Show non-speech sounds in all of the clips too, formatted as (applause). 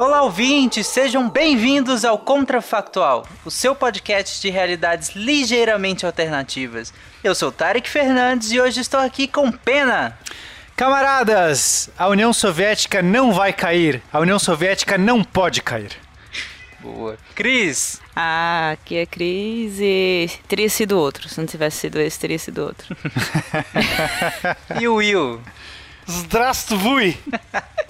Olá, ouvintes, sejam bem-vindos ao Contrafactual, o seu podcast de realidades ligeiramente alternativas. Eu sou Tarek Fernandes e hoje estou aqui com Pena. Camaradas, a União Soviética não vai cair. A União Soviética não pode cair. Boa. Cris. Ah, aqui é Cris e teria sido outro. Se não tivesse sido esse, teria sido outro. (laughs) (laughs) e o Will. Здравствуй! (laughs)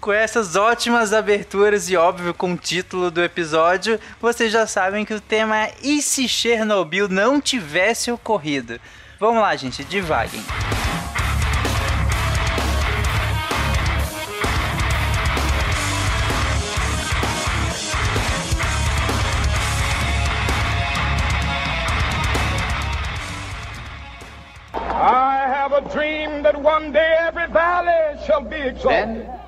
com essas ótimas aberturas e óbvio com o título do episódio, vocês já sabem que o tema é E se Chernobyl não tivesse ocorrido? Vamos lá, gente, devaguem. I have a dream that one day every valley shall be exalted. Then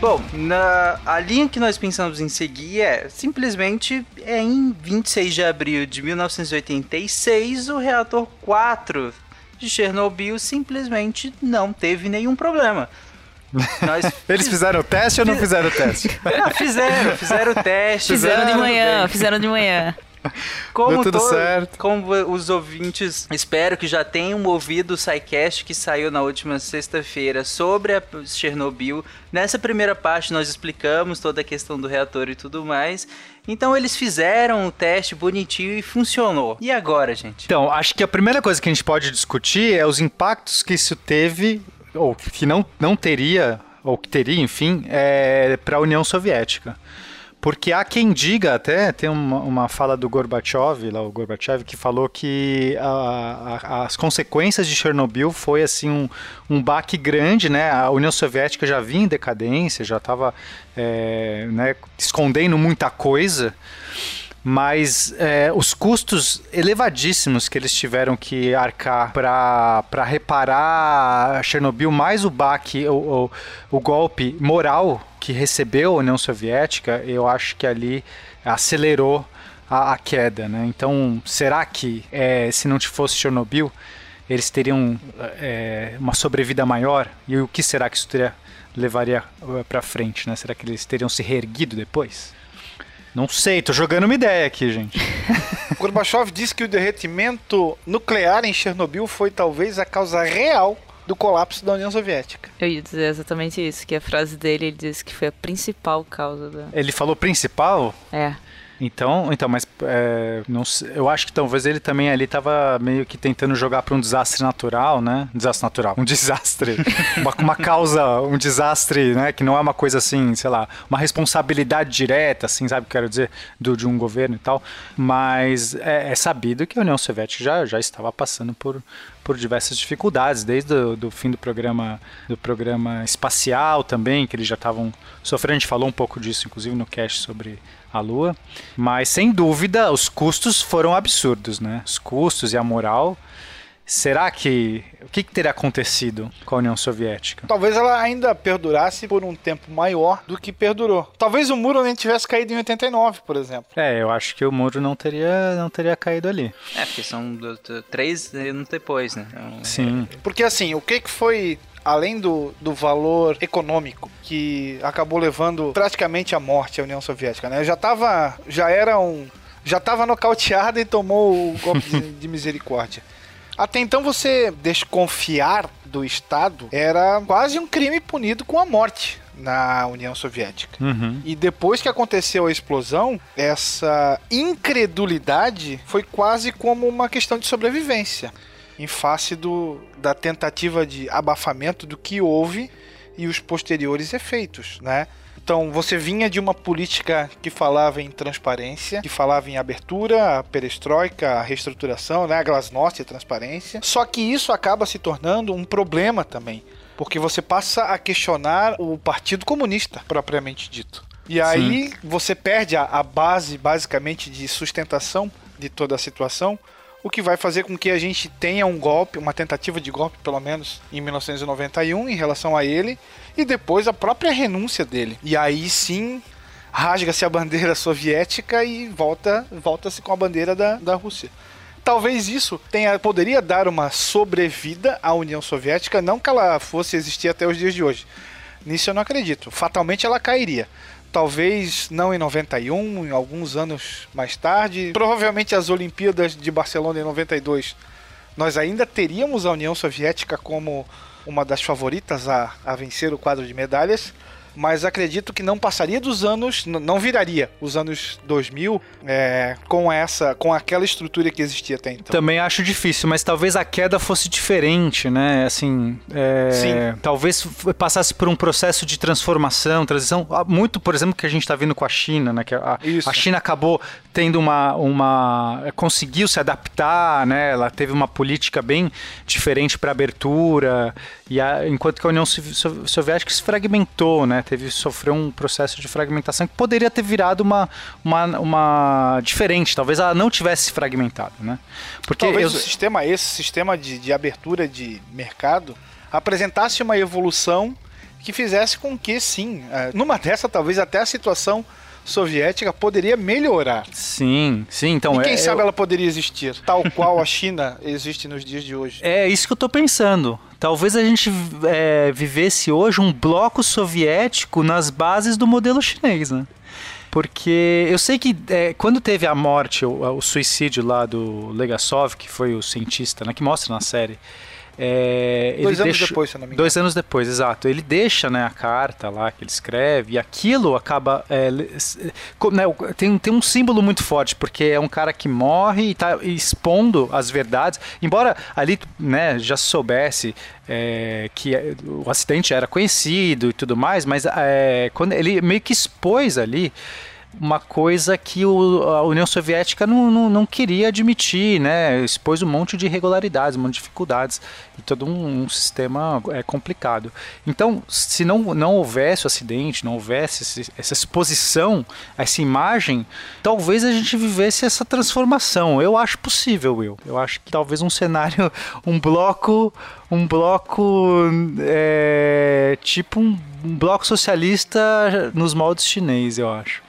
Bom, na, a linha que nós pensamos em seguir é simplesmente é em 26 de abril de 1986 o reator 4 de Chernobyl simplesmente não teve nenhum problema. Nós (laughs) Eles fizeram o teste ou não fizeram o teste? Não, fizeram, fizeram o teste. Fizeram, fizeram de manhã, fizeram de manhã. (laughs) Como Deu tudo todo, certo. Como os ouvintes, espero que já tenham ouvido o SciCast que saiu na última sexta-feira sobre a Chernobyl. Nessa primeira parte nós explicamos toda a questão do reator e tudo mais. Então eles fizeram o teste bonitinho e funcionou. E agora, gente? Então, acho que a primeira coisa que a gente pode discutir é os impactos que isso teve, ou que não, não teria, ou que teria, enfim, é, para a União Soviética. Porque há quem diga até, tem uma, uma fala do Gorbachev, lá o Gorbachev, que falou que a, a, as consequências de Chernobyl foi assim um, um baque grande, né? A União Soviética já vinha em decadência, já estava é, né, escondendo muita coisa mas é, os custos elevadíssimos que eles tiveram que arcar para reparar Chernobyl, mais o baque, o, o, o, golpe moral que recebeu a União Soviética, eu acho que ali acelerou a, a queda. Né? Então, será que é, se não fosse Chernobyl, eles teriam é, uma sobrevida maior? E o que será que isso teria, levaria é, para frente? Né? Será que eles teriam se reerguido depois? Não sei, tô jogando uma ideia aqui, gente. (laughs) Gorbachev disse que o derretimento nuclear em Chernobyl foi talvez a causa real do colapso da União Soviética. Eu ia dizer exatamente isso, que a frase dele ele disse que foi a principal causa da. Ele falou principal? É. Então, então mas é, eu acho que talvez ele também ali estava meio que tentando jogar para um desastre natural, né? Desastre natural, um (laughs) desastre, uma, uma, causa, um desastre, né? Que não é uma coisa assim, sei lá, uma responsabilidade direta, assim, sabe quero dizer, do, de um governo e tal. Mas é, é sabido que a União Soviética já, já estava passando por, por diversas dificuldades, desde o do fim do programa, do programa espacial também, que eles já estavam sofrendo. A gente falou um pouco disso, inclusive, no cast sobre a Lua. Mas sem dúvida, os custos foram absurdos, né? Os custos e a moral. Será que. O que, que, teria acontecido com a União Soviética? Talvez ela ainda perdurasse por um tempo maior do que perdurou. Talvez o muro nem tivesse caído em 89, por exemplo. É, eu acho que o muro não teria, não teria caído ali. É, porque são três anos depois, né? Então, Sim. É... Porque assim, o que, que foi além do, do valor econômico que acabou levando praticamente à morte a União Soviética, né? Já tava, já era um, já estava nocauteada e tomou o golpe de, (laughs) de misericórdia. Até então você desconfiar do Estado era quase um crime punido com a morte na União Soviética. Uhum. E depois que aconteceu a explosão, essa incredulidade foi quase como uma questão de sobrevivência em face do, da tentativa de abafamento do que houve e os posteriores efeitos, né? Então, você vinha de uma política que falava em transparência, que falava em abertura, a perestroika, a reestruturação, né, a glasnost, a transparência. Só que isso acaba se tornando um problema também, porque você passa a questionar o Partido Comunista, propriamente dito. E aí você perde a, a base, basicamente, de sustentação de toda a situação, o que vai fazer com que a gente tenha um golpe, uma tentativa de golpe, pelo menos, em 1991, em relação a ele, e depois a própria renúncia dele. E aí sim rasga-se a bandeira soviética e volta volta-se com a bandeira da, da Rússia. Talvez isso tenha, poderia dar uma sobrevida à União Soviética, não que ela fosse existir até os dias de hoje. Nisso eu não acredito. Fatalmente ela cairia. Talvez não em 91, em alguns anos mais tarde. Provavelmente as Olimpíadas de Barcelona em 92. Nós ainda teríamos a União Soviética como uma das favoritas a, a vencer o quadro de medalhas, mas acredito que não passaria dos anos, não viraria os anos 2000 é, com essa, com aquela estrutura que existia até então. Também acho difícil, mas talvez a queda fosse diferente, né? Assim, é, Sim. talvez passasse por um processo de transformação, transição. Ah, Muito, por exemplo, que a gente está vendo com a China, né? Que a, a China acabou tendo uma, uma, conseguiu se adaptar, né? Ela teve uma política bem diferente para abertura, e a- enquanto que a União Sovi- So- Soviética se fragmentou, né? Teve sofreu um processo de fragmentação que poderia ter virado uma, uma, uma diferente. Talvez ela não tivesse se fragmentado, né? Porque Talvez eu- o sistema, esse sistema de, de abertura de mercado apresentasse uma evolução que fizesse com que, sim, é, numa dessa, talvez até a situação soviética poderia melhorar. Sim, sim, então e quem é, sabe eu- ela poderia existir, tal qual a China existe nos dias de hoje. é isso que eu tô pensando. Talvez a gente é, vivesse hoje um bloco soviético nas bases do modelo chinês, né? Porque eu sei que é, quando teve a morte, o, o suicídio lá do Legasov, que foi o cientista, né, que mostra na série. É, Dois anos deixa- depois, se não me engano. Dois anos depois, exato. Ele deixa né, a carta lá que ele escreve e aquilo acaba. é, né, tem, tem um símbolo muito forte, porque é um cara que morre e está expondo as verdades. Embora ali né, já se soubesse é, que é, o acidente era conhecido e tudo mais, mas é, quando ele meio que expôs ali uma coisa que o- a União Soviética não, não, não queria admitir, né? Expôs um monte de irregularidades, um monte de dificuldades e todo um, um sistema é, complicado. Então, se não, não houvesse o acidente, não houvesse esse- essa exposição, essa imagem, talvez a gente vivesse essa transformação. Eu acho possível, Will. Eu acho que talvez um cenário, um bloco, um bloco é, tipo um, um bloco socialista nos moldes chinês, eu acho.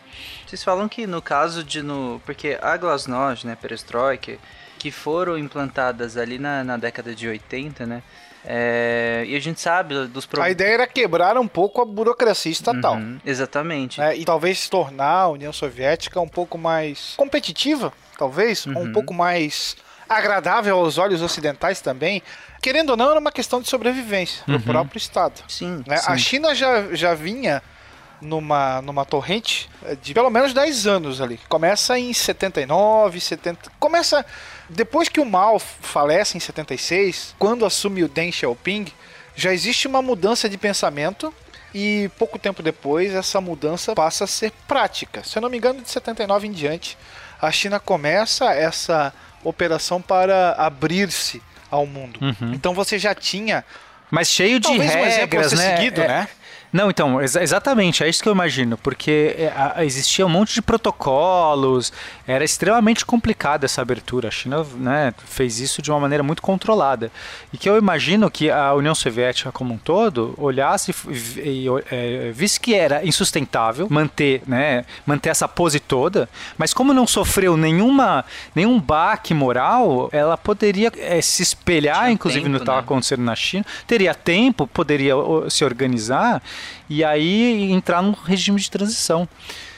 Vocês falam que no caso de no. Porque a Glasnost, né, Perestroika, que foram implantadas ali na, na década de 80, né? é, e a gente sabe dos A problemas. ideia era quebrar um pouco a burocracia estatal. Uhum, exatamente. né, e talvez tornar a União Soviética um pouco mais competitiva, talvez, ou um Uhum. pouco mais agradável aos olhos ocidentais também. Querendo ou não, era uma questão de sobrevivência do próprio Estado. Sim. né? A China já, já vinha numa, numa torrente eh, de pelo menos 10 anos ali. Começa em 79, 70. Começa. Depois que o Mao falece em 76, quando assume o Deng Xiaoping, já existe uma mudança de pensamento. E pouco tempo depois, essa mudança passa a ser prática. Se eu não me engano, de 79 em diante, a China começa essa operação para abrir-se ao mundo. Então você já tinha Mas cheio de Talvez um exemplo a regras, ser né? seguido, É- né? Não, então, exa- exatamente, é isso que eu imagino, porque é, a- existia um monte de protocolos, era extremamente complicada essa abertura. A China né, fez isso de uma maneira muito controlada. E que eu imagino que a União Soviética como um todo olhasse e e, e, é, visse que era insustentável manter, né, manter essa pose toda, mas como não sofreu nenhuma, nenhum baque moral, ela poderia é, se espelhar, Tinha inclusive, no tempo, que estava né? acontecendo na China, teria tempo, poderia se organizar e aí entrar num regime de transição.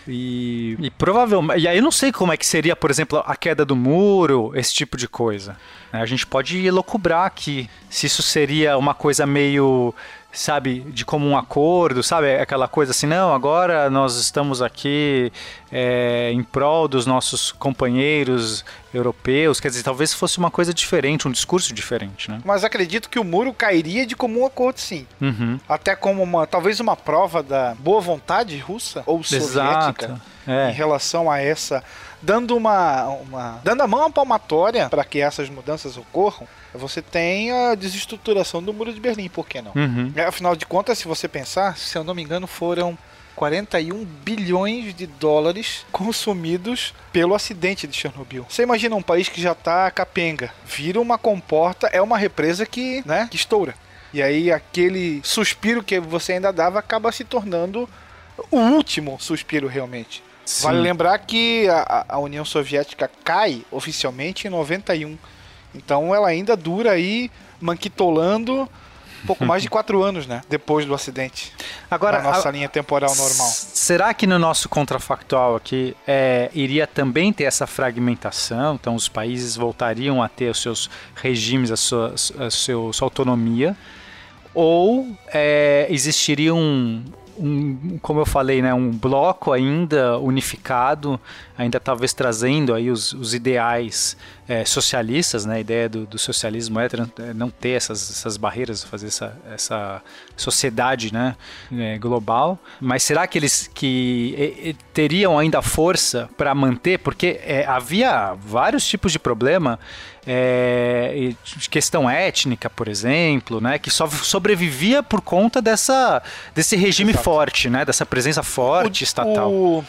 E, e provavelmente. E aí eu não sei como é que seria, por exemplo, a queda do muro, esse tipo de coisa. né? A gente pode elocubrar aqui se isso seria uma coisa meio sabe, de comum acordo, sabe, aquela coisa assim, não, agora nós estamos aqui é, em prol dos nossos companheiros europeus, quer dizer, talvez fosse uma coisa diferente, um discurso diferente, né? Mas acredito que o muro cairia de comum acordo, sim. Uhum. Até como uma, talvez uma prova da boa vontade russa ou soviética Exato. É. em relação a essa, dando uma, uma dando a mão à palmatória para que essas mudanças ocorram. Você tem a desestruturação do muro de Berlim, por que não? Uhum. É, Afinal de contas, se você pensar, se eu não me engano, foram 41 bilhões de dólares consumidos pelo acidente de Chernobyl. Você imagina um país que já tá capenga, vira uma comporta, é uma represa que, né, que estoura. E aí aquele suspiro que você ainda dava acaba se tornando o último suspiro realmente. Sim. Vale lembrar que a, a União Soviética cai oficialmente em 91. Então ela ainda dura aí manquitolando um pouco mais de (laughs) quatro anos, né? Depois do acidente. Agora, na nossa a- linha temporal normal. Será que no nosso contrafactual aqui é, iria também ter essa fragmentação? Então os países voltariam a ter os seus regimes, a sua, a seu- sua autonomia? Ou é, existiria um, um, como eu falei, né, um bloco ainda unificado, ainda talvez trazendo aí os, os ideais é, socialistas, né, a ideia do, do socialismo é tran- é não ter essas, essas barreiras, fazer essa, essa sociedade né, é, global. Mas será que eles que teriam ainda força para manter? Porque é, havia vários tipos de problema é, de questão étnica, por exemplo, né, que só sobrevivia por conta dessa, desse regime forte, né, dessa presença forte estatal. O,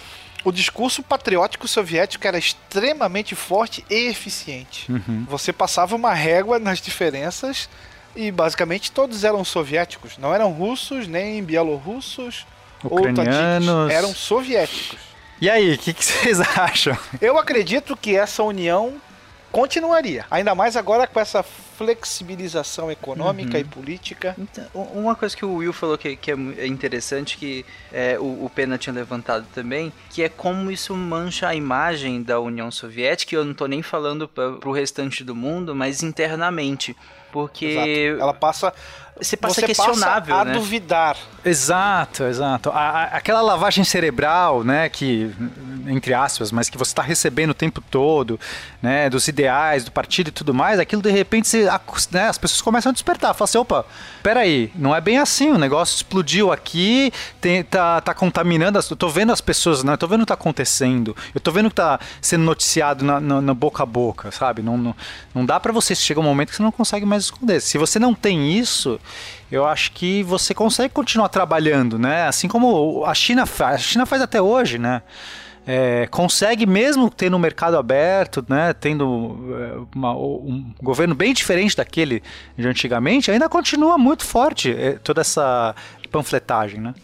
o discurso patriótico soviético era extremamente forte e eficiente. Uhum. Você passava uma régua nas diferenças e basicamente todos eram soviéticos. Não eram russos, nem bielorrussos ou Ucranianos. tadiques. Eram soviéticos. E aí, o que, que vocês (laughs) acham? Eu acredito que essa união continuaria. Ainda mais agora com essa flexibilização econômica Uhum. e política. Então, uma coisa que o Will falou que, que é é interessante, que é, o, o Pena tinha levantado também, que é como isso mancha a imagem da União Soviética, e eu não tô nem falando pra, pro restante do mundo, mas internamente. Porque Exato. Ela passa. Você passa você questionável, passa a né? duvidar. Exato, exato. A- a- aquela lavagem cerebral, né, que, entre aspas, mas que você está recebendo o tempo todo, né, dos ideais, do partido e tudo mais, aquilo de repente acos- né, as pessoas começam a despertar. Falam assim, opa, peraí, não é bem assim, o negócio explodiu aqui, tem, tá, tá contaminando, as, eu tô vendo as pessoas, né, eu tô vendo o que tá acontecendo, eu tô vendo o que tá sendo noticiado na, na- na boca a boca, sabe? Não, não, não dá pra você, chega um momento que você não consegue mais esconder. Se você não tem isso, eu acho que você consegue continuar trabalhando, né? Assim como a China faz, a China faz até hoje, né? É, consegue mesmo tendo um mercado aberto, né? Tendo é, uma- um governo bem diferente daquele de antigamente, ainda continua muito forte é, toda essa panfletagem, né?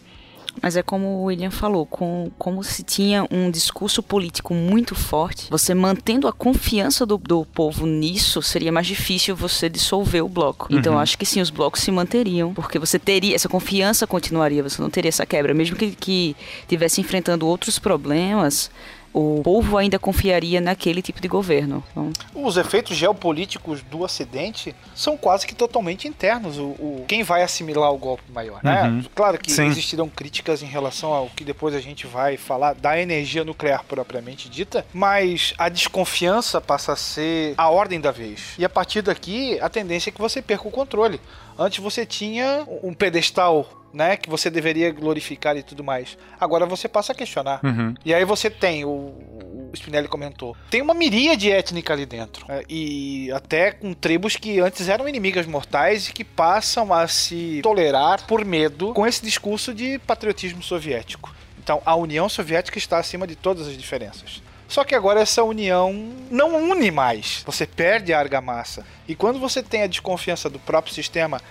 Mas é como o William falou, com, como se tinha um discurso político muito forte, você mantendo a confiança do, do povo nisso, seria mais difícil você dissolver o bloco. Então Uhum. acho que sim, os blocos se manteriam, porque você teria, essa confiança continuaria, você não teria essa quebra. Mesmo que, que tivesse enfrentando outros problemas, o povo ainda confiaria naquele tipo de governo. Então, Os efeitos geopolíticos do acidente são quase que totalmente internos. O, o- quem vai assimilar o golpe maior, né? Uhum. Claro que Sim. existirão críticas em relação ao que depois a gente vai falar da energia nuclear propriamente dita, mas a desconfiança passa a ser a ordem da vez. E a partir daqui, a tendência é que você perca o controle. Antes você tinha um pedestal, né, que você deveria glorificar e tudo mais. Agora você passa a questionar. Uhum. E aí você tem, o, o Spinelli comentou, tem uma miríade étnica ali dentro. né, e até com tribos que antes eram inimigas mortais e que passam a se tolerar por medo com esse discurso de patriotismo soviético. Então a União Soviética está acima de todas as diferenças. Só que agora essa união não une mais. Você perde a argamassa. E quando você tem a desconfiança do próprio sistema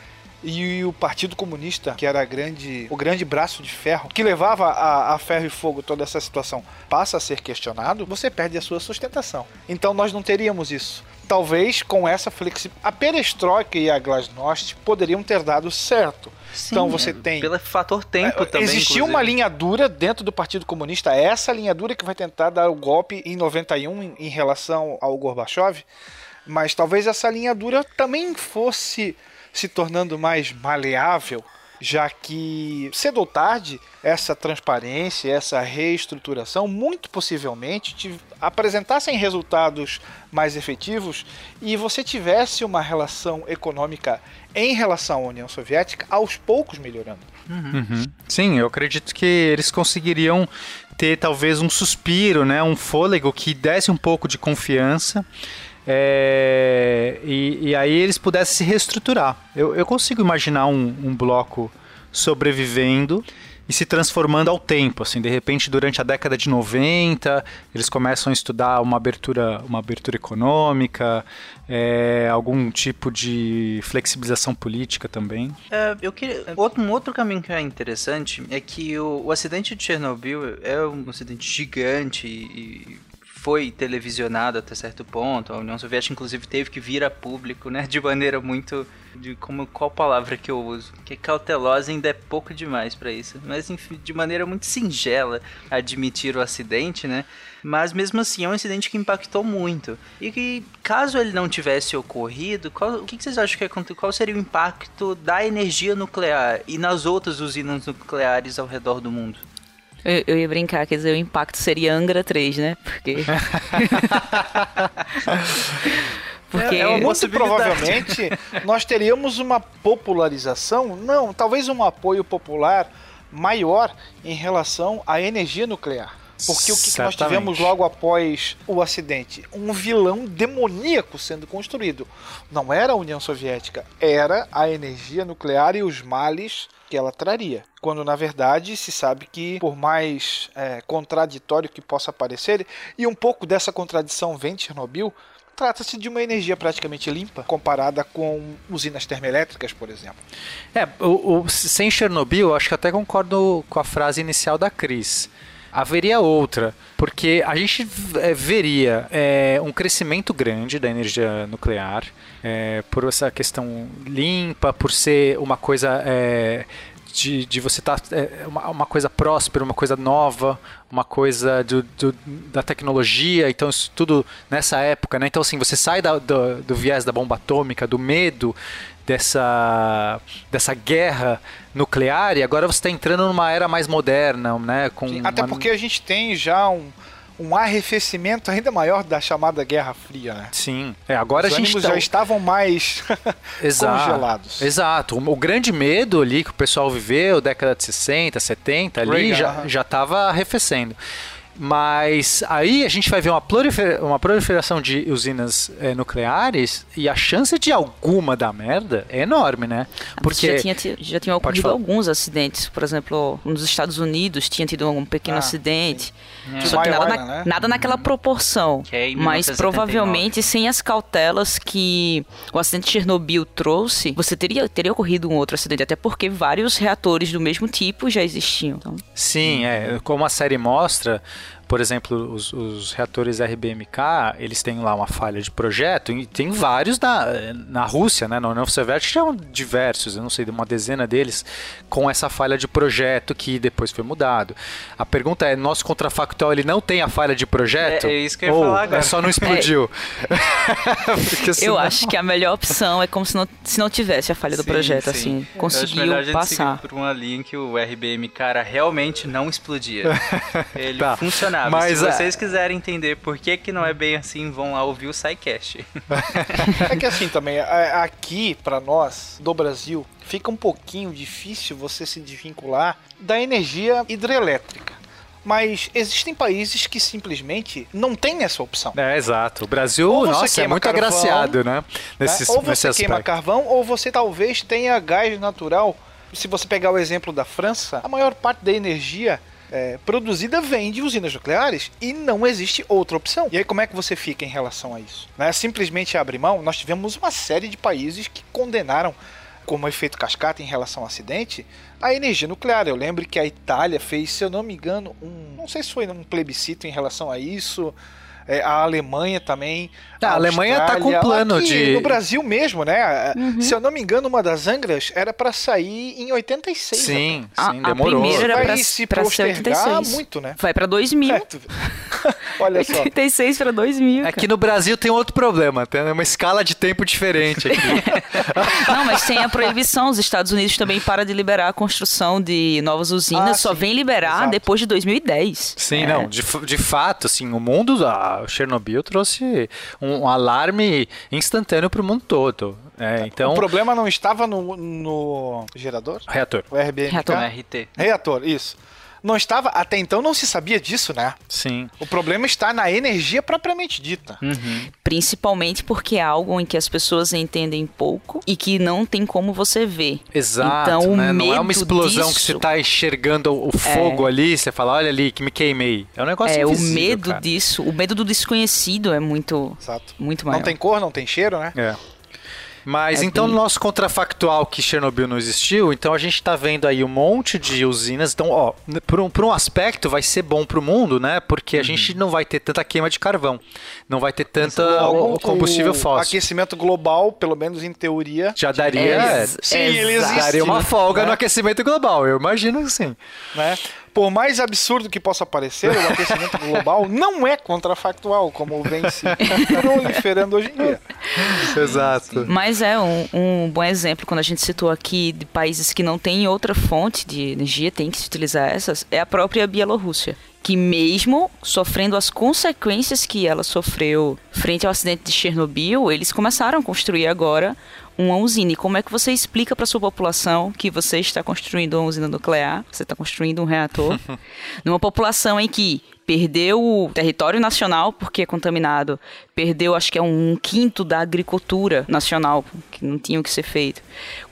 e o Partido Comunista, que era grande, o grande braço de ferro, que levava a, a ferro e fogo toda essa situação, passa a ser questionado, você perde a sua sustentação. Então nós não teríamos isso. Talvez com essa flexibilidade. A perestroika e a glasnost poderiam ter dado certo. então você tem. Pelo fator tempo É, também. Existia inclusive. uma linha dura dentro do Partido Comunista, essa linha dura que vai tentar dar o golpe em 91 em, em relação ao Gorbachev, mas talvez essa linha dura também fosse se tornando mais maleável já que cedo ou tarde essa transparência, essa reestruturação, muito possivelmente te apresentassem resultados mais efetivos e você tivesse uma relação econômica em relação à União Soviética aos poucos melhorando. Uhum. Sim, eu acredito que eles conseguiriam ter talvez um suspiro, né, um fôlego que desse um pouco de confiança é, e, e, aí eles pudessem se reestruturar. Eu, eu consigo imaginar um, um, bloco sobrevivendo e se transformando ao tempo, assim, de repente durante a década de 90 eles começam a estudar uma abertura, uma abertura econômica, é, algum tipo de flexibilização política também. É, eu queria, outro, um outro caminho que é interessante é que o, o acidente de Chernobyl é um acidente gigante e foi televisionado até certo ponto. A União Soviética, inclusive, teve que vir a público, né? De maneira muito. De como, qual palavra que eu uso? Que cautelosa ainda é pouco demais para isso. Mas, enfim, de maneira muito singela admitir o acidente, né? Mas mesmo assim é um incidente que impactou muito. E que, caso ele não tivesse ocorrido, qual, o que, vocês acham que é, qual seria o impacto da energia nuclear e nas outras usinas nucleares ao redor do mundo? Eu, eu, ia brincar, quer dizer, o impacto seria Angra 3, né? Porque. (laughs) Porque é, é muito provavelmente nós teríamos uma popularização, não, talvez um apoio popular maior em relação à energia nuclear. Porque o que, que, nós tivemos logo após o acidente? Um vilão demoníaco sendo construído. Não era a União Soviética, era a energia nuclear e os males que ela traria. Quando na verdade se sabe que, por mais é, contraditório que possa parecer, e um pouco dessa contradição vem de Chernobyl, trata-se de uma energia praticamente limpa comparada com usinas termoelétricas, por exemplo. É, o, o, sem Chernobyl, eu acho que até concordo com a frase inicial da Cris haveria outra, porque a gente é, veria é, um crescimento grande da energia nuclear, é, por essa questão limpa, por ser uma coisa é, de, de, você estar tá, uma, uma, coisa próspera, uma coisa nova, uma coisa do, do, da tecnologia, então isso tudo nessa época, né? Então assim, você sai da, do, do viés da bomba atômica, do medo dessa, dessa guerra nuclear e agora você está entrando numa era mais moderna, né? Com Sim, até uma... porque a gente tem já um, um arrefecimento ainda maior da chamada Guerra Fria, né? Sim. É, agora Os a gente tá... já estavam mais (laughs) Exato. congelados. Exato. O, o, grande medo ali que o pessoal viveu, década de 60, 70, ali Reagan, já, já estava arrefecendo. Mas aí a gente vai ver uma, prolifer uma proliferação de usinas é, nucleares e a chance de alguma dar merda é enorme, né? Porque já tinha, já tinha ocorrido alguns acidentes. Por exemplo, nos Estados Unidos tinha tido um pequeno ah, acidente. É. Só que nada, na, né? nada naquela uhum. proporção. É mas provavelmente sem as cautelas que o acidente de Chernobyl trouxe, você teria, teria ocorrido um outro acidente. Até porque vários reatores do mesmo tipo já existiam. Então. Sim, é. Como a série mostra, por exemplo, os, os, reatores RBMK, eles têm lá uma falha de projeto, e tem vários na, na Rússia, né, na União Soviética, tinham diversos, eu não sei, uma dezena deles, com essa falha de projeto que depois foi mudado. A pergunta é, nosso contrafactual, ele não tem a falha de projeto? É, é isso que eu ia falar agora. É só não explodiu? (laughs) É. senão... Eu acho que a melhor opção é como se não, se não tivesse a falha sim, do projeto, sim. assim, conseguiu eu acho passar. Por uma linha em que o RBMK realmente não explodia. (laughs) Ele tá. funcionava mas, Se é- vocês quiserem entender por que, que não é bem assim, vão lá ouvir o SciCast. (laughs) é que assim também, aqui para nós, do Brasil, fica um pouquinho difícil você se desvincular da energia hidrelétrica mas existem países que simplesmente não têm essa opção. É, exato. O Brasil, nossa, é muito carvão, agraciado, né? Nesse, né? Ou você queima carvão, ou você talvez tenha gás natural. Se você pegar o exemplo da França, a maior parte da energia é, produzida vem de usinas nucleares e não existe outra opção. E aí como é que você fica em relação a isso? Não é simplesmente abrir mão? Nós tivemos uma série de países que condenaram como efeito cascata em relação ao acidente, a energia nuclear. Eu lembro que a Itália fez, se eu não me engano, um. Não sei se foi um plebiscito em relação a isso é, a Alemanha também. Ah, a, a Alemanha está com plano aqui, de. No Brasil mesmo, né? Uhum. Se eu não me engano, uma das Angras era para sair em 86. Sim, sim, demorou. A primeira era para se postergar muito, né? Vai para 2000. É, (laughs) Olha só. 86 para 2000. É que no Brasil tem outro problema, tem uma escala de tempo diferente aqui. (laughs) Não, mas tem a proibição. Os Estados Unidos também para de liberar a construção de novas usinas. Ah, só sim. vem liberar Exato. depois de 2010. Sim, É. não, de, de fato, assim, o mundo, a Chernobyl trouxe um, um alarme instantâneo para o mundo todo. É, então, O problema não estava no, no gerador? reator. O RBMK? Reator. No RT. Reator, isso. Não estava, até então não se sabia disso, né? Sim. O problema está na energia propriamente dita. Principalmente porque é algo em que as pessoas entendem pouco e que não tem como você ver. Exato, Então, o né? Não é uma explosão que disso- você tá enxergando o fogo ali, você fala, olha ali, que me queimei. É um negócio É, o medo cara. disso, o medo do desconhecido é muito, Exato. muito maior. Não tem cor, não tem cheiro, né? É. Mas É então, bem- no nosso contrafactual que Chernobyl não existiu, então a gente tá vendo aí um monte de usinas. Então, ó, por um, por um aspecto vai ser bom pro mundo, né? Porque a gente não vai ter tanta queima de carvão, não vai ter tanta o combustível o fóssil. aquecimento global, pelo menos em teoria, Já daria, É, Sim, ele existe, daria uma folga né? no aquecimento global, eu imagino que sim. né? Por mais absurdo que possa parecer, o aquecimento (laughs) global não é contrafactual, como vem se proliferando hoje em dia. (laughs) Exato. Mas é um, um bom exemplo, quando a gente citou aqui de países que não têm outra fonte de energia, tem que se utilizar essas, é a própria Bielorrússia. Que mesmo sofrendo as consequências que ela sofreu frente ao acidente de Chernobyl, eles começaram a construir agora uma usina. E como é que você explica para sua população que você está construindo uma usina nuclear, você está construindo um reator, (laughs) numa população em que perdeu o território nacional porque é contaminado, perdeu acho que é um quinto da agricultura nacional que não tinha o que ser feito.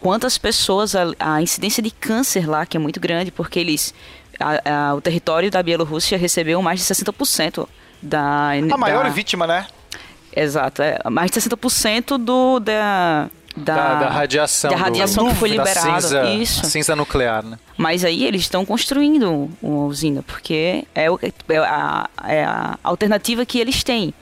Quantas pessoas a, a incidência de câncer lá que é muito grande porque eles a- a- o território da Bielorrússia recebeu mais de 60% da A maior da, vítima, né? Exato, é, mais de 60% do da da, Da, da radiação. da do- radiação que foi da liberada. cinza, Isso. cinza nuclear, né? Mas aí eles estão construindo uma usina, porque é, o- é a, é a alternativa que eles têm.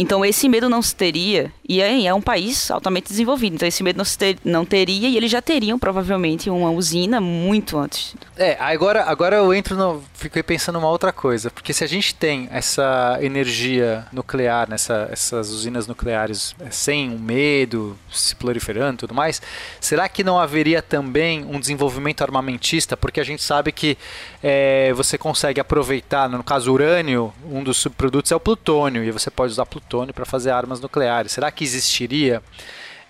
Então esse medo não se teria, e é, é um país altamente desenvolvido, então esse medo não, se ter- não teria, e eles já teriam provavelmente uma usina muito antes. É, agora, agora eu entro no. Fiquei pensando uma outra coisa. Porque se a gente tem essa energia nuclear, nessa, essas usinas nucleares é, sem um medo, se proliferando e tudo mais, será que não haveria também um desenvolvimento armamentista? Porque a gente sabe que é, você consegue aproveitar, no caso urânio, um dos subprodutos é o plutônio, e você pode usar plutônio para fazer armas nucleares. Será que existiria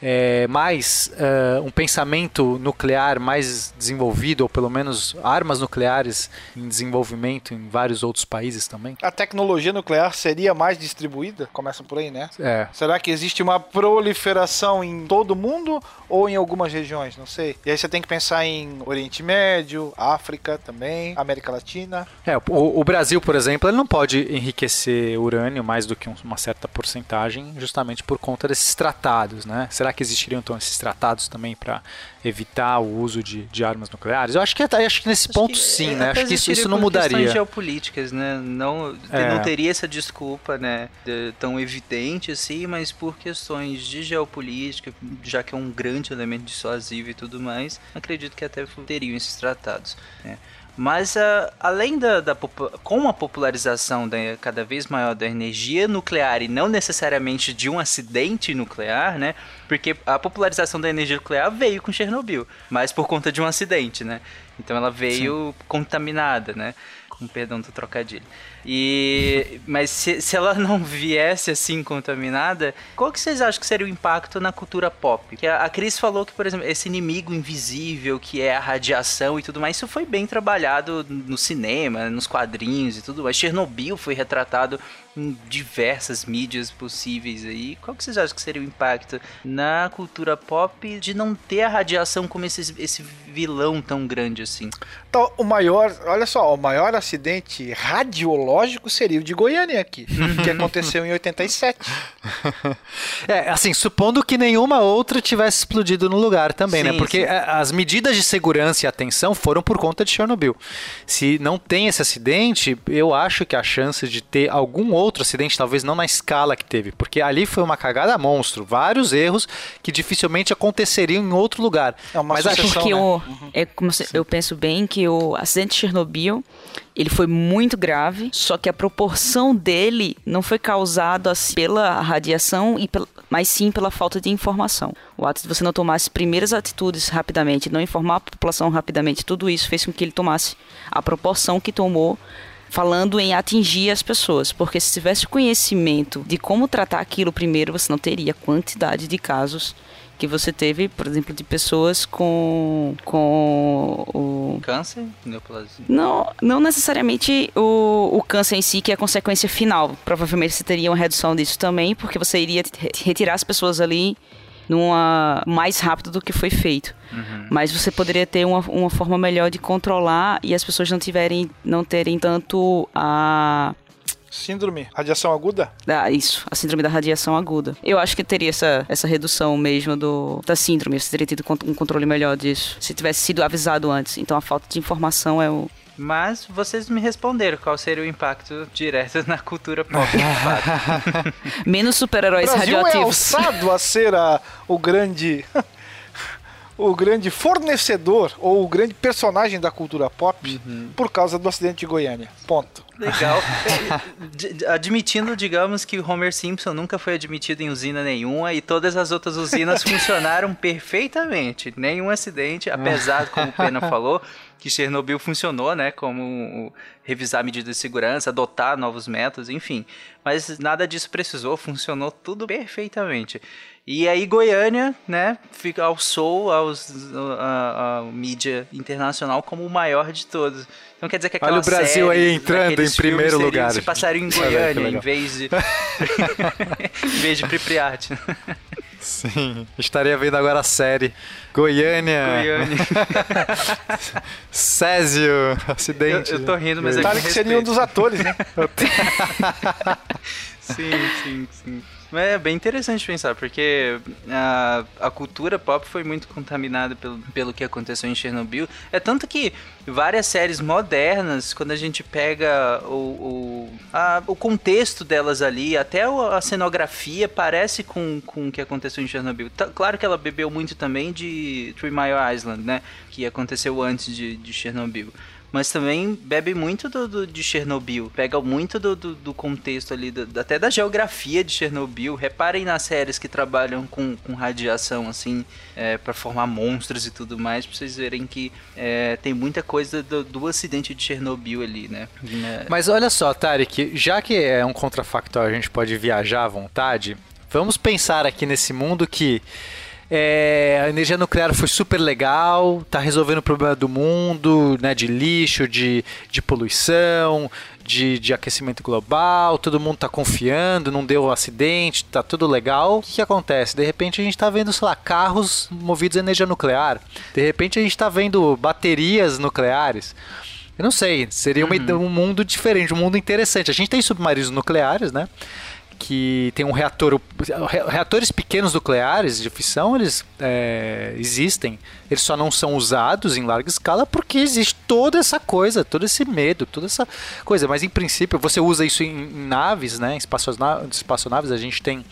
é, mais eh, um pensamento nuclear mais desenvolvido, ou pelo menos armas nucleares em desenvolvimento em vários outros países também? A tecnologia nuclear seria mais distribuída? Começa por aí, né? É. Será que existe uma proliferação em todo o mundo ou em algumas regiões? Não sei. E aí você tem que pensar em Oriente Médio, África também, América Latina. É, o, o Brasil, por exemplo, ele não pode enriquecer urânio mais do que um- uma certa porcentagem, justamente por conta desses tratados, né? Será que existiriam então esses tratados também para evitar o uso de, de armas nucleares? Eu acho que acho que nesse ponto que, sim, é, né? Acho que isso, isso não mudaria. geopolíticas, né? Não, É. não teria essa desculpa, né? de- tão evidente assim, mas por questões de geopolítica, já que é um grande elemento dissuasivo e tudo mais, acredito que até teriam esses tratados. né? Mas ah, além da, da com a popularização da, cada vez maior da energia nuclear e não necessariamente de um acidente nuclear, né? Porque a popularização da energia nuclear veio com Chernobyl, mas por conta de um acidente, né? Então ela veio contaminada, né? Com perdão do trocadilho. E mas se, se ela não viesse assim contaminada, qual que vocês acham que seria o impacto na cultura pop? Que a, a Cris falou que, por exemplo, esse inimigo invisível que é a radiação e tudo mais, isso foi bem trabalhado no cinema, nos quadrinhos e tudo mais. Chernobyl foi retratado em diversas mídias possíveis aí. Qual que vocês acham que seria o impacto na cultura pop de não ter a radiação como esse, esse vilão tão grande assim? Então, o maior, olha só, o maior acidente radiológico seria o de Goiânia aqui, (laughs) que aconteceu em 87. É, assim, supondo que nenhuma outra tivesse explodido no lugar também, né? Sim, Porque sim. é, as medidas de segurança e atenção foram por conta de Chernobyl. Se não tem esse acidente, eu acho que a chance de ter algum outro acidente, talvez não na escala que teve, porque ali foi uma cagada monstro, vários erros que dificilmente aconteceriam em outro lugar. É uma Mas acho sucessão, Porque né? o, é como se- eu penso bem que o acidente de Chernobyl ele foi muito grave, só que a proporção dele não foi causada assim, pela radiação, e pela- mas sim pela falta de informação. O ato de você não tomar as primeiras atitudes rapidamente, não informar a população rapidamente, tudo isso fez com que ele tomasse a proporção que tomou falando em atingir as pessoas, porque se tivesse conhecimento de como tratar aquilo primeiro, você não teria quantidade de casos que você teve, por exemplo, de pessoas com com o Câncer, neoplasia. não, não necessariamente o, o câncer em si, que é a consequência final. Provavelmente você teria uma redução disso também, porque você iria re- retirar as pessoas ali numa mais rápido do que foi feito. Mas você poderia ter uma, uma forma melhor de controlar e as pessoas não tiverem não terem tanto a Síndrome, radiação aguda? ah, isso, a síndrome da radiação aguda. Eu acho que teria essa, essa redução mesmo do, da síndrome. Você teria tido um controle melhor disso. Se tivesse sido avisado antes. Então a falta de informação é o. Mas vocês me responderam qual seria o impacto direto na cultura pop. de fato. (laughs) Menos O super-heróis Brasil é radioativos. alçado a ser a- o grande... (laughs) o grande fornecedor ou o grande personagem da cultura pop por causa do acidente de Goiânia. Ponto. Legal. (laughs) D- Admitindo, digamos, que o Homer Simpson nunca foi admitido em usina nenhuma e todas as outras usinas (laughs) funcionaram perfeitamente. Nenhum acidente, apesar, como o Pena (laughs) falou, que Chernobyl funcionou, né? Como revisar medidas de segurança, adotar novos métodos, enfim. Mas nada disso precisou, funcionou tudo perfeitamente. E aí Goiânia, né, fica ao sol, aos, a, a mídia internacional como o maior de todos. Então quer dizer que Olha aquela o Brasil aí série, entrando aqueles em primeiro lugar. Se passariam em Olha aí, Goiânia (laughs) (laughs) em vez de em vez de Pripyat. Sim, estaria vendo agora a série Goiânia, Goiânia. (laughs) Césio, Eu, acidente. eu tô rindo, mas é que seria um dos atores, né? Sim, sim, sim. É bem interessante pensar, porque a, a cultura pop foi muito contaminada pelo, pelo que aconteceu em Chernobyl. É tanto que várias séries modernas, quando a gente pega o, o, a- o contexto delas ali, até a cenografia parece com, com o que aconteceu em Chernobyl. Claro que ela bebeu muito também de Three Mile Island, né? Que aconteceu antes de, de Chernobyl. Mas também bebe muito do, do- de Chernobyl. Pega muito do, do, do contexto ali, do- até da geografia de Chernobyl. Reparem nas séries que trabalham com, com radiação, assim, é, para formar monstros e tudo mais, pra vocês verem que é, tem muita coisa do, do acidente de Chernobyl ali, né? Mas olha só, Tarek, já que é um contrafactual, a gente pode viajar à vontade, vamos pensar aqui nesse mundo que é, a energia nuclear foi super legal, tá resolvendo o problema do mundo, né, de lixo, de, de poluição, de, de aquecimento global, todo mundo tá confiando, não deu acidente, tá tudo legal. O que, que acontece? De repente a gente tá vendo, sei lá, carros movidos a energia nuclear. De repente a gente tá vendo baterias nucleares. Eu não sei, seria ide- um mundo diferente, um mundo interessante. A gente tem submarinos nucleares, né? Que tem um reator. Reatores pequenos nucleares de fissão, eles é, existem. Eles só não são usados em larga escala porque existe toda essa coisa, todo esse medo, toda essa coisa. Mas em princípio, você usa isso em, naves, né? Em espaçona- espaçonaves, a gente tem.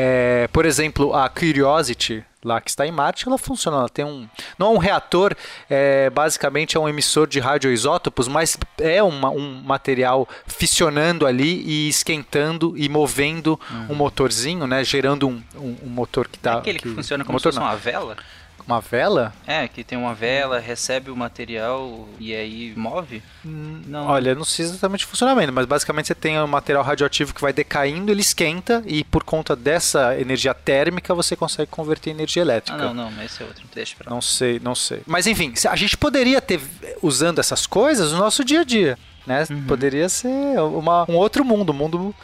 É, por exemplo, a Curiosity, lá que está em Marte, ela funciona. Ela tem um. Não é um reator, é, basicamente é um emissor de radioisótopos, mas é uma- um material fissionando ali e esquentando e movendo um motorzinho, né? Gerando um, um- um motor que é está. aquele que funciona como motor se fosse não, uma vela? Uma vela? É, que tem uma vela, recebe o material e aí move? Não. Olha, não sei exatamente o funcionamento, mas basicamente você tem um material radioativo que vai decaindo, ele esquenta e por conta dessa energia térmica você consegue converter em energia Ah, elétrica. não, não, mas esse é outro. Deixa pra lá. Não sei, não sei. Mas enfim, se- a gente poderia ter usando essas coisas no nosso dia a dia, né? Uhum. Poderia ser uma, um outro mundo, um mundo,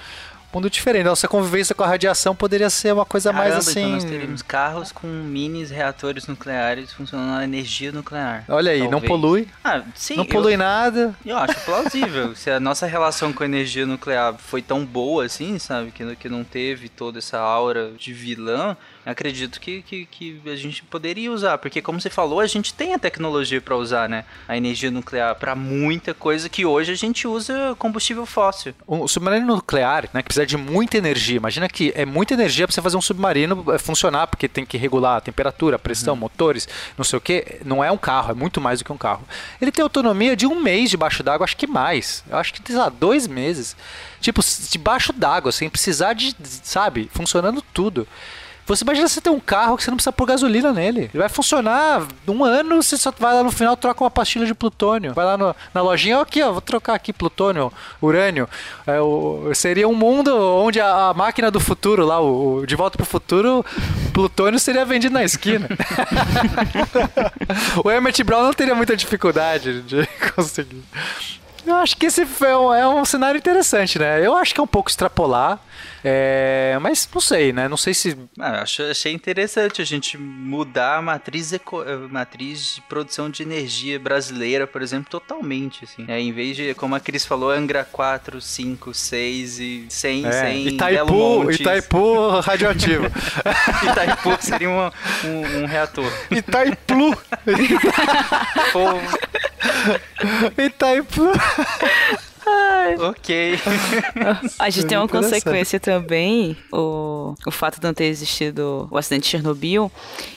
mundo diferente. Nossa convivência com a radiação poderia ser uma coisa mais Caramba, assim. Então nós teríamos carros com minis reatores nucleares funcionando na energia nuclear. Olha aí, não Talvez. polui, Ah, sim. não eu- polui nada. Eu acho plausível. Se a nossa relação com a energia nuclear foi tão boa assim, sabe? Que, que não teve toda essa aura de vilã, acredito que, que, que a gente poderia usar, porque como você falou, a gente tem a tecnologia para usar, né? A energia nuclear para muita coisa que hoje a gente usa combustível fóssil. O submarino nuclear, né, que precisa de muita energia. Imagina que é muita energia para você fazer um submarino eh, funcionar, porque tem que regular a temperatura, a pressão, uhum. motores, não sei o que. Não é um carro, é muito mais do que um carro. Ele tem autonomia de um mês debaixo d'água, acho que mais. Eu acho que, sei lá, dois meses. Tipo, debaixo d'água, sem precisar de, sabe, funcionando tudo. Você imagina você ter um carro que você não precisa pôr gasolina nele. Ele vai funcionar um ano, você só vai lá no final troca uma pastilha de plutônio. Vai lá no, na lojinha, aqui, ó, vou trocar aqui plutônio, urânio. É, o, seria um mundo onde a, a, máquina do futuro, lá, o, o De Volta pro Futuro, plutônio seria vendido na esquina. (laughs) o Emmett Brown não teria muita dificuldade de (laughs) conseguir. Eu acho que esse é um, é um cenário interessante, né? Eu acho que é um pouco extrapolar. É, mas não sei, né? Não sei se. Ah, acho, achei interessante a gente mudar a matriz, eco, matriz de produção de energia brasileira, por exemplo, totalmente. Assim. É, em vez de, como a Cris falou, Angra 4, 5, 6 e 100, é, 100 Itaipu, Itaipu radioativo. (laughs) Itaipu seria um, um, um reator. Itaipu! Itaipu! (laughs) Ai. Ok. A gente tem uma consequência também, o, o fato de não ter existido o acidente de Chernobyl,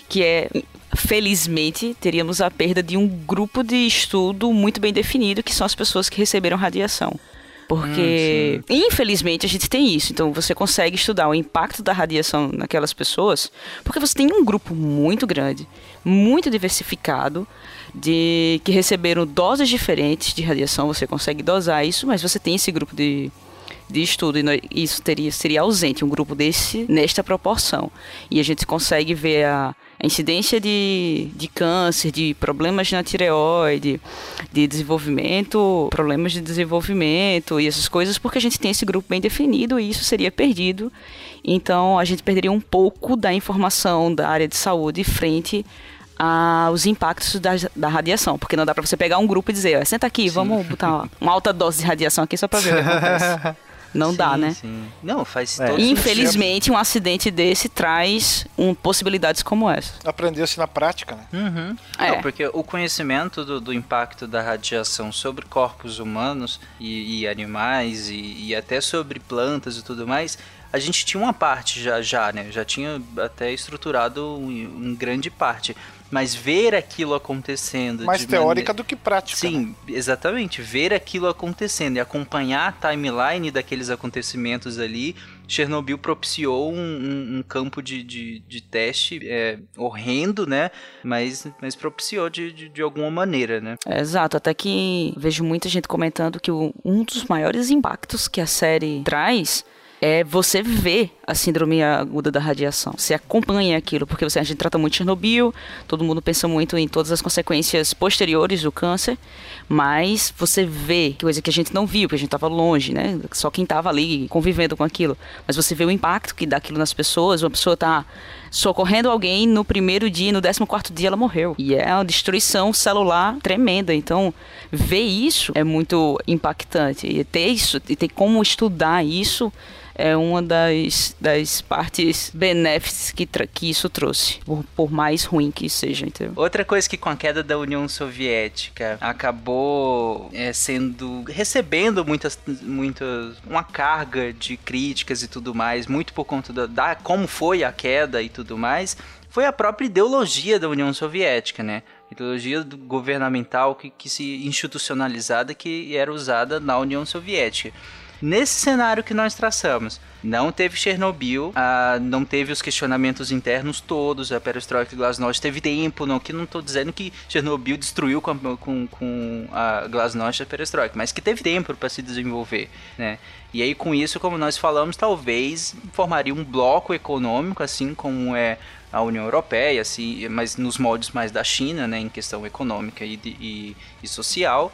que é felizmente, teríamos a perda de um grupo de estudo muito bem definido, que são as pessoas que receberam radiação. Porque, hum, infelizmente, a gente tem isso. Então, você consegue estudar o impacto da radiação naquelas pessoas, porque você tem um grupo muito grande, muito diversificado, de que receberam doses diferentes de radiação, você consegue dosar isso, mas você tem esse grupo de, de estudo e isso teria, seria ausente, um grupo desse nesta proporção. E a gente consegue ver a, a incidência de, de câncer, de problemas na tireoide, de desenvolvimento, problemas de desenvolvimento e essas coisas, porque a gente tem esse grupo bem definido e isso seria perdido. Então a gente perderia um pouco da informação da área de saúde frente a, os impactos da, da radiação, porque não dá para você pegar um grupo e dizer, senta aqui, Sim. vamos botar uma alta dose de radiação aqui só para ver o que acontece. (laughs) Não sim, dá, né? Sim. Não, faz é. Infelizmente, um acidente desse traz um, possibilidades como essa. Aprendeu-se na prática, né? Uhum. É. Não, porque o conhecimento do, do, impacto da radiação sobre corpos humanos e, e animais e, e, até sobre plantas e tudo mais, a gente tinha uma parte já, já né? Já tinha até estruturado um, um grande parte mas ver aquilo acontecendo. Mais teórica do que prática. Sim, né? exatamente. Ver aquilo acontecendo e acompanhar a timeline daqueles acontecimentos ali. Chernobyl propiciou um, um, um campo de, de, de teste é, horrendo, né? Mas, mas propiciou de, de, de alguma maneira, né? É, exato, até que vejo muita gente comentando que o, um dos maiores impactos que a série traz é você ver a síndrome aguda da radiação. Você acompanha aquilo, porque você, a gente trata muito Chernobyl, todo mundo pensa muito em todas as consequências posteriores do câncer, mas você vê coisa que a gente não viu, porque a gente estava longe, né? Só quem estava ali convivendo com aquilo. Mas você vê o impacto que dá aquilo nas pessoas, uma pessoa está socorrendo alguém no primeiro dia, no décimo quarto dia ela morreu. E é uma destruição celular tremenda. Então, ver isso é muito impactante. E ter isso, e ter como estudar isso é uma das, das partes benéficas que, que isso trouxe, por, por, mais ruim que seja, entendeu? Outra coisa que com a queda da União Soviética acabou é, sendo recebendo muitas, muitas uma carga de críticas e tudo mais, muito por conta da, da como foi a queda e tudo mais, foi a própria ideologia da União Soviética, né? ideologia governamental que, que se institucionalizada que era usada na União Soviética. Nesse cenário que nós traçamos, não teve Chernobyl, ah, não teve os questionamentos internos todos, a perestroika e glasnost teve tempo, não que não estou dizendo que Chernobyl destruiu com, com, com a glasnost e a perestroika, mas que teve tempo para se desenvolver, né? E aí com isso, como nós falamos, talvez formaria um bloco econômico, assim como é a União Europeia, assim, mas nos moldes mais da China, né, em questão econômica e, e, e social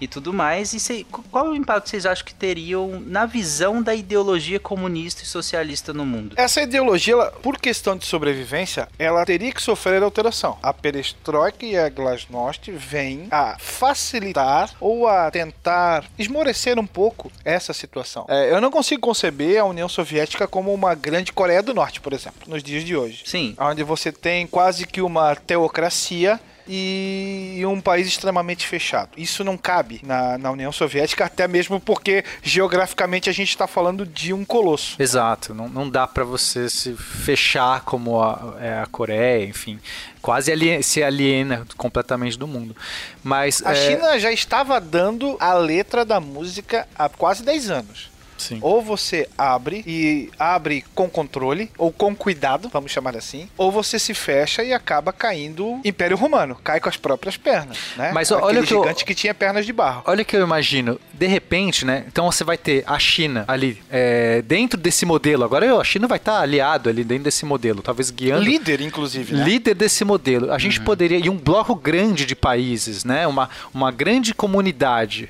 e tudo mais. E cê, qual o impacto vocês acham que teriam na visão da ideologia comunista e socialista no mundo? Essa ideologia, ela, por questão de sobrevivência, ela teria que sofrer alteração. A perestroika e a glasnost vêm a facilitar ou a tentar esmorecer um pouco essa situação. É, eu não consigo conceber a União Soviética como uma grande Coreia do Norte, por exemplo, nos dias de hoje. Sim. Onde você tem quase que uma teocracia e um país extremamente fechado. Isso não cabe na, na União Soviética, até mesmo porque geograficamente a gente está falando de um colosso. Exato, não, não dá para você se fechar como a, é, a Coreia, enfim, quase alien, se aliena completamente do mundo. Mas A é, China já estava dando a letra da música há quase 10 anos. Sim. Ou você abre e abre com controle, ou com cuidado, vamos chamar assim, ou você se fecha e acaba caindo Império Romano, cai com as próprias pernas, né? Mas olha Aquele que eu- gigante que tinha pernas de barro. Olha o que eu imagino, de repente, né? Então você vai ter a China ali, é, dentro desse modelo. Agora a China vai estar aliado ali dentro desse modelo, talvez guiando. Líder, inclusive, né? líder desse modelo. A gente poderia. E um bloco grande de países, né? Uma, uma grande comunidade.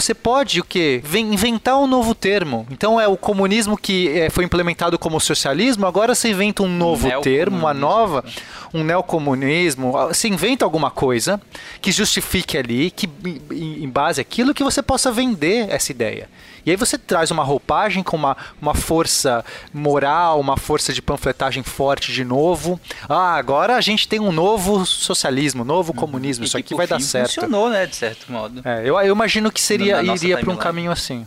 Você pode o quê? Inventar um novo termo. Então é o comunismo que eh, foi implementado como socialismo, agora você inventa um novo termo, uma nova, um neocomunismo. Ah, Você inventa alguma coisa que justifique ali, que em em base aquilo que você possa vender essa ideia. E aí você traz uma roupagem com uma, uma força moral, uma força de panfletagem forte de novo. Ah, agora a gente tem um novo socialismo, um novo comunismo. E Isso aqui vai dar certo. Funcionou, né, de certo modo. É, eu, eu imagino que seria iria para um caminho assim.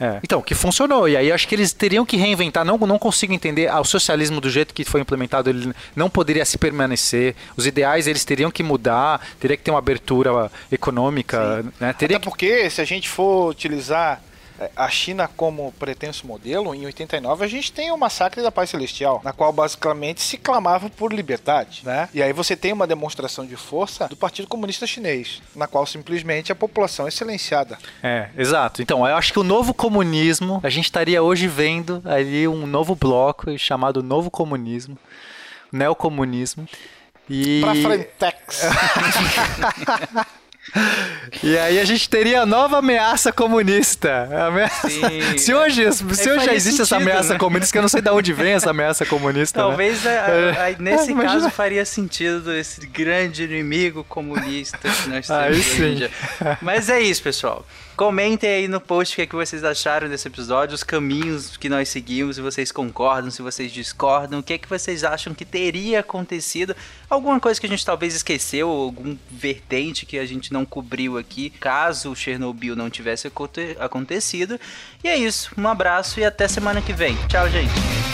É. Então, que funcionou. E aí acho que eles teriam que reinventar. Não, não consigo entender. Ah, o socialismo do jeito que foi implementado, ele não poderia se permanecer. Os ideais eles teriam que mudar. Teria que ter uma abertura econômica. Né? Teria Até porque, se a gente for utilizar a China como pretenso modelo, em 89 a gente tem o massacre da paz celestial, na qual basicamente se clamava por liberdade, né? E aí você tem uma demonstração de força do Partido Comunista Chinês, na qual simplesmente a população é silenciada. É, exato. Então, eu acho que o novo comunismo, a gente estaria hoje vendo ali um novo bloco chamado Novo Comunismo, neocomunismo. E... Pra Frentex. (laughs) E aí a gente teria a nova ameaça comunista. Ameaça-. (laughs) Se hoje, se hoje já existe essa sentido, ameaça né? comunista, que eu não sei de onde vem essa ameaça comunista. né? Talvez a- a- a- nesse É, imagina. caso faria sentido esse grande inimigo comunista que nós temos Aí hoje sim. Mas é isso, pessoal. Comentem aí no post o que, é que vocês acharam desse episódio, os caminhos que nós seguimos, se vocês concordam, se vocês discordam, o que é que vocês acham que teria acontecido, alguma coisa que a gente talvez esqueceu, algum vertente que a gente não cobriu aqui, caso o Chernobyl não tivesse aconte- acontecido. E é isso, um abraço e até semana que vem. Tchau, gente.